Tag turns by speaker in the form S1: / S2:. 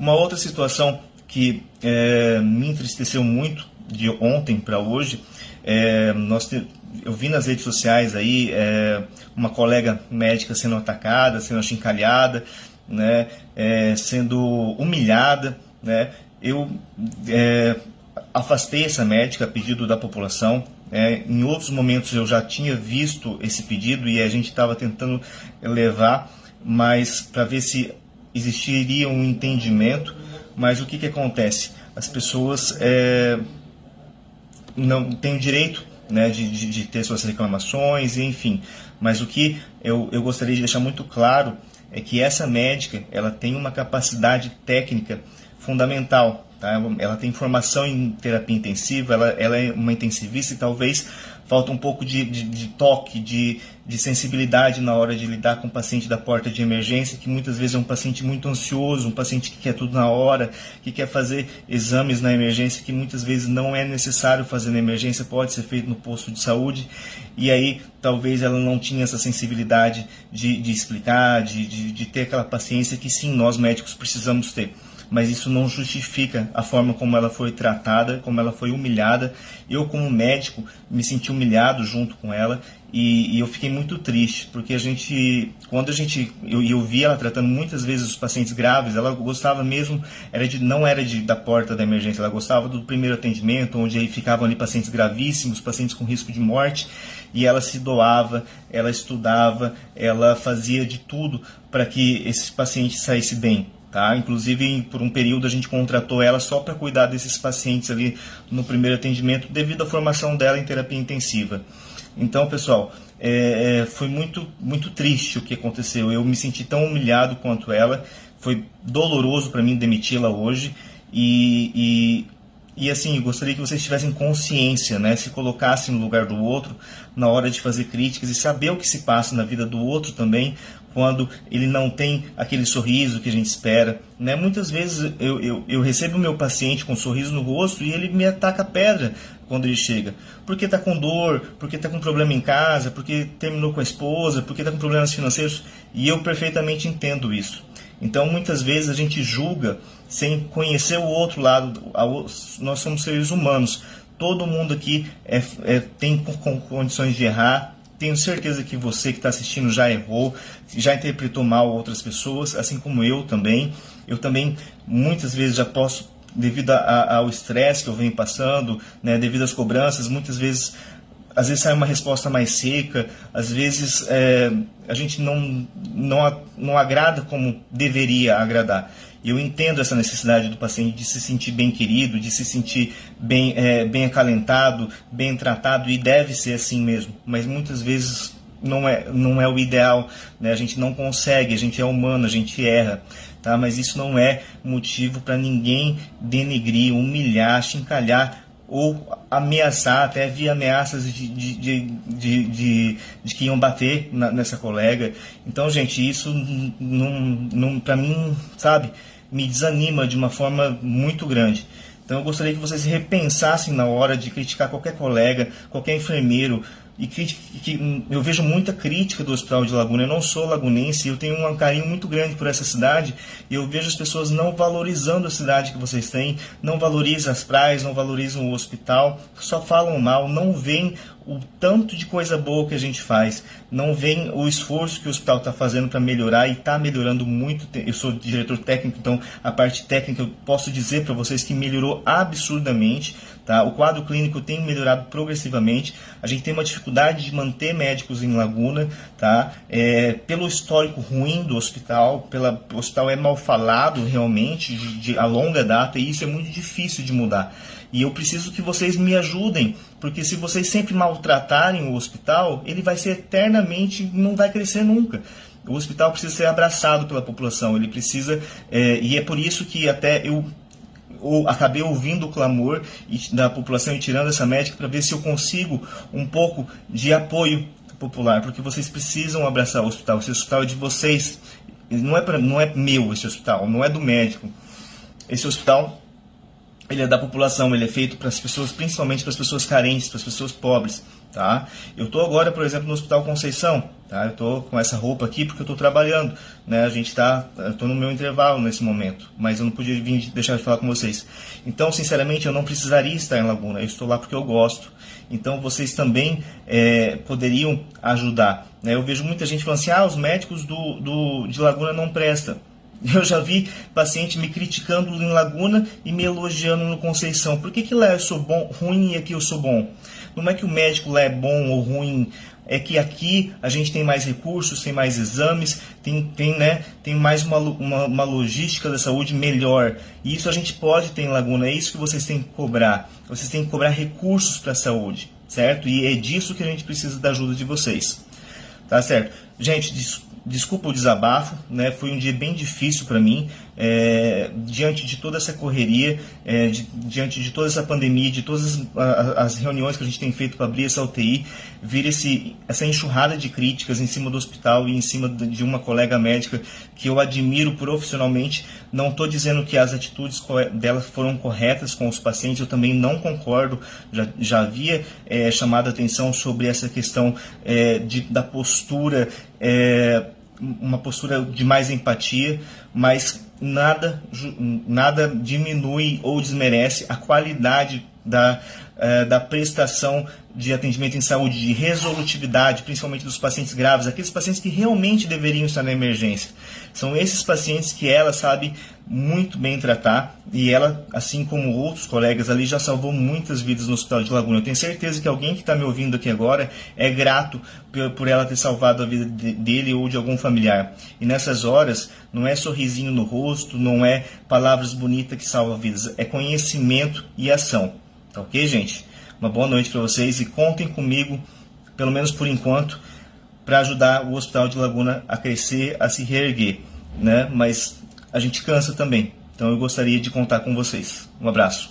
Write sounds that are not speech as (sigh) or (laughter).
S1: Uma outra situação que é, me entristeceu muito de ontem para hoje, é, nós te, eu vi nas redes sociais aí é, uma colega médica sendo atacada, sendo achincalhada, né, é, sendo humilhada, né, eu é, afastei essa médica a pedido da população. É, em outros momentos eu já tinha visto esse pedido e a gente estava tentando levar, mas para ver se existiria um entendimento. Mas o que, que acontece? As pessoas é, não têm o direito né, de, de, de, ter suas reclamações, enfim. Mas o que eu, eu gostaria de deixar muito claro é que essa médica ela tem uma capacidade técnica fundamental. Tá? Ela tem formação em terapia intensiva, ela, ela é uma intensivista e talvez falta um pouco de, de, de, toque, de, de sensibilidade na hora de lidar com o paciente da porta de emergência, que muitas vezes é um paciente muito ansioso, um paciente que quer tudo na hora, que quer fazer exames na emergência, que muitas vezes não é necessário fazer na emergência, pode ser feito no posto de saúde, e aí talvez ela não tinha essa sensibilidade de, de explicar, de, de, de ter aquela paciência que sim, nós médicos precisamos ter mas isso não justifica a forma como ela foi tratada, como ela foi humilhada. Eu, como médico, me senti humilhado junto com ela e, e eu fiquei muito triste, porque a gente, quando a gente, eu, eu vi ela tratando muitas vezes os pacientes graves, ela gostava mesmo, era de, não era de, da porta da emergência, ela gostava do primeiro atendimento, onde aí ficavam ali pacientes gravíssimos, pacientes com risco de morte, e ela se doava, ela estudava, ela fazia de tudo para que esse paciente saísse bem. Tá? Inclusive, por um período, a gente contratou ela só para cuidar desses pacientes ali no primeiro atendimento, devido à formação dela em terapia intensiva. Então, pessoal, é, é, foi muito, muito triste o que aconteceu. Eu me senti tão humilhado quanto ela. Foi doloroso para mim demiti-la hoje. E, e, e assim, gostaria que vocês tivessem consciência, né? se colocassem no lugar do outro na hora de fazer críticas e saber o que se passa na vida do outro também, quando ele não tem aquele sorriso que a gente espera. Né? Muitas vezes eu, eu, eu recebo o meu paciente com um sorriso no rosto e ele me ataca pedra quando ele chega. Porque está com dor, porque está com problema em casa, porque terminou com a esposa, porque está com problemas financeiros. E eu perfeitamente entendo isso. Então muitas vezes a gente julga sem conhecer o outro lado. Nós somos seres humanos. Todo mundo aqui é, é, tem condições de errar, tenho certeza que você que está assistindo já errou, já interpretou mal outras pessoas, assim como eu também. Eu também muitas vezes já posso, devido a, ao estresse que eu venho passando, né, devido às cobranças, muitas vezes às vezes sai uma resposta mais seca, às vezes é, a gente não, não, não agrada como deveria agradar. Eu entendo essa necessidade do paciente de se sentir bem querido, de se sentir bem, é, bem acalentado, bem tratado, e deve ser assim mesmo. Mas muitas vezes não é, não é o ideal, né? a gente não consegue, a gente é humano, a gente erra. Tá? Mas isso não é motivo para ninguém denegrir, humilhar, chincalhar ou ameaçar, até havia ameaças de, de, de, de, de, que iam bater na, nessa colega. Então, gente, isso para mim, sabe, me desanima de uma forma muito grande. Então eu gostaria que vocês repensassem na hora de criticar qualquer colega, qualquer enfermeiro, e que, que, eu vejo muita crítica do Hospital de Laguna. Eu não sou lagunense, eu tenho um carinho muito grande por essa cidade e eu vejo as pessoas não valorizando a cidade que vocês têm, não valorizam as praias, não valorizam o hospital, só falam mal, não veem o tanto de coisa boa que a gente faz, não vem o esforço que o hospital está fazendo para melhorar e está melhorando muito. Eu sou diretor técnico, então a parte técnica eu posso dizer para vocês que melhorou absurdamente. Tá? O quadro clínico tem melhorado progressivamente. A gente tem uma dificuldade de manter médicos em Laguna, tá? É, pelo histórico ruim do hospital, pela, o hospital é mal falado realmente de, de a longa data e isso é muito difícil de mudar. E eu preciso que vocês me ajudem, porque se vocês sempre maltratarem o hospital, ele vai ser eternamente, não vai crescer nunca. O hospital precisa ser abraçado pela população, ele precisa, é, e é por isso que até eu ou acabei ouvindo o clamor da população e tirando essa médica para ver se eu consigo um pouco de apoio popular, porque vocês precisam abraçar o hospital. Esse hospital é de vocês, não é, pra, não é meu esse hospital, não é do médico. Esse hospital ele é da população, ele é feito para as pessoas, principalmente para as pessoas carentes, para as pessoas pobres, tá? Eu estou agora, por exemplo, no Hospital Conceição, Tá? Eu estou com essa roupa aqui porque eu estou trabalhando. Né? A gente está, estou no meu intervalo nesse momento, mas eu não podia vir deixar de falar com vocês. Então, sinceramente, eu não precisaria estar em Laguna. Eu estou lá porque eu gosto. Então, vocês também é, poderiam ajudar. Né? Eu vejo muita gente falando assim: ah, os médicos do, do, de Laguna não prestam. (laughs) Eu já vi paciente me criticando em Laguna e me elogiando no Conceição. Por que, que lá eu sou bom, ruim e aqui eu sou bom? Não é que o médico lá é bom ou ruim, é que aqui a gente tem mais recursos, tem mais exames, tem, tem, né, tem mais uma, uma, uma logística da saúde melhor. E isso a gente pode ter em Laguna, é isso que vocês têm que cobrar. Vocês têm que cobrar recursos para a saúde, certo? E é disso que a gente precisa da ajuda de vocês. Tá certo? Gente, desculpa desculpa o desabafo, né? Foi um dia bem difícil para mim, é, diante de toda essa correria, é, de, diante de toda essa pandemia, de todas as, as reuniões que a gente tem feito para abrir essa UTI, vir esse, essa enxurrada de críticas em cima do hospital e em cima de uma colega médica que eu admiro profissionalmente. Não estou dizendo que as atitudes dela foram corretas com os pacientes, eu também não concordo. Já, já havia é, chamado a atenção sobre essa questão é, de, da postura. É, uma postura de mais empatia, mas nada, nada diminui ou desmerece a qualidade da, uh, da prestação de atendimento em saúde, de resolutividade, principalmente dos pacientes graves, aqueles pacientes que realmente deveriam estar na emergência. São esses pacientes que ela sabe muito bem tratar e ela, assim como outros colegas ali, já salvou muitas vidas no Hospital de Laguna. Eu tenho certeza que alguém que está me ouvindo aqui agora é grato por ela ter salvado a vida dele ou de algum familiar. E nessas horas, não é sorrisinho no rosto, não é palavras bonitas que salvam vidas, é conhecimento e ação. Tá ok, gente? Uma boa noite para vocês e contem comigo, pelo menos por enquanto, para ajudar o Hospital de Laguna a crescer, a se reerguer, né? Mas a gente cansa também. Então eu gostaria de contar com vocês. Um abraço.